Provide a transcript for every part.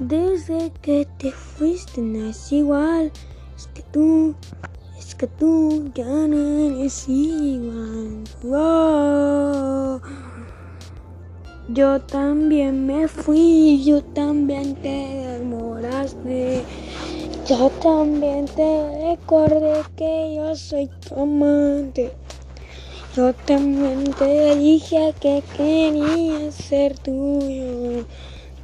Desde que te fuiste no es igual. Es que tú, es que tú ya no eres igual. Yo también me fui, yo también te demoraste. Yo también te recordé que yo soy tu amante. Yo también te dije que quería ser tuyo.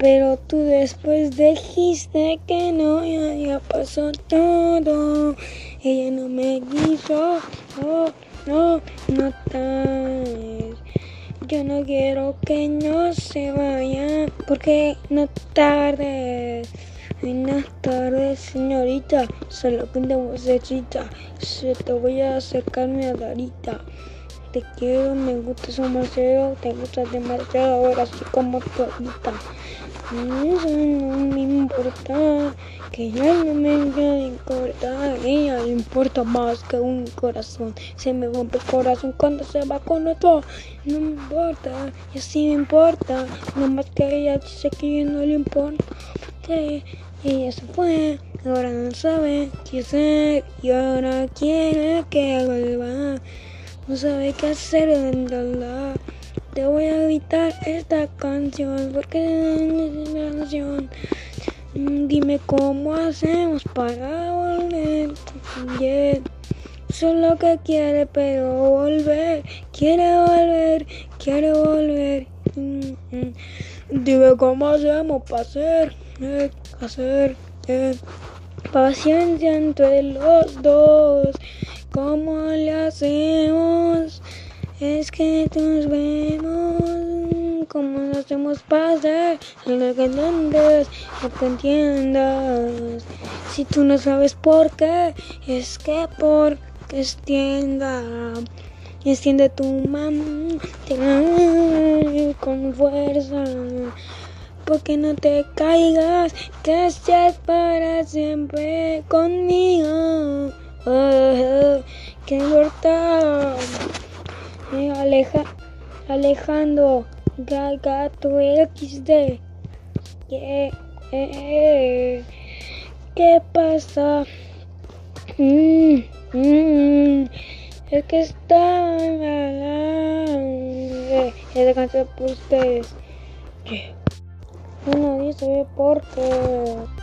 Pero tú después dijiste que no, ya, pasó todo. Ella no me quiso, no, no, no tardes. Yo no quiero que no se vaya, porque no tardes. Buenas tardes, señorita. Solo una vocecita. Se te voy a acercarme a Darita. Te quiero, me gustas demasiado, te gustas demasiado ahora así como tu ahorita. No me importa, que ya no me importa, a ella le importa más que un corazón. Se me rompe el corazón cuando se va con otro, no me importa, y así me importa, más que ella dice que yo no le importa. Sí, ella se fue, ahora no sabe qué hacer y ahora quiere que vuelva. No sabe qué hacer en verdad. Voy a evitar esta canción porque es una canción. Mm, Dime cómo hacemos para volver. Yeah. Solo que quiere, pero volver. Quiere volver, quiere volver. Mm, mm. Dime cómo hacemos para hacer, eh, hacer, eh. Paciencia entre los dos. ¿Cómo le hacemos? Es que nos vemos. ¿Cómo nos hacemos pasar? Lo que entiendes, lo que entiendas. Si tú no sabes por qué, es que por que extienda. Extiende tu mano con fuerza. Porque no te caigas, que estés para siempre conmigo. Oh, que importa? Eh, Aleja, Alejandro, Gato XD. ¿Qué, eh, ¿Qué pasa? Mm, mm, es que está eh, esa canción por ustedes. Uno dice por qué.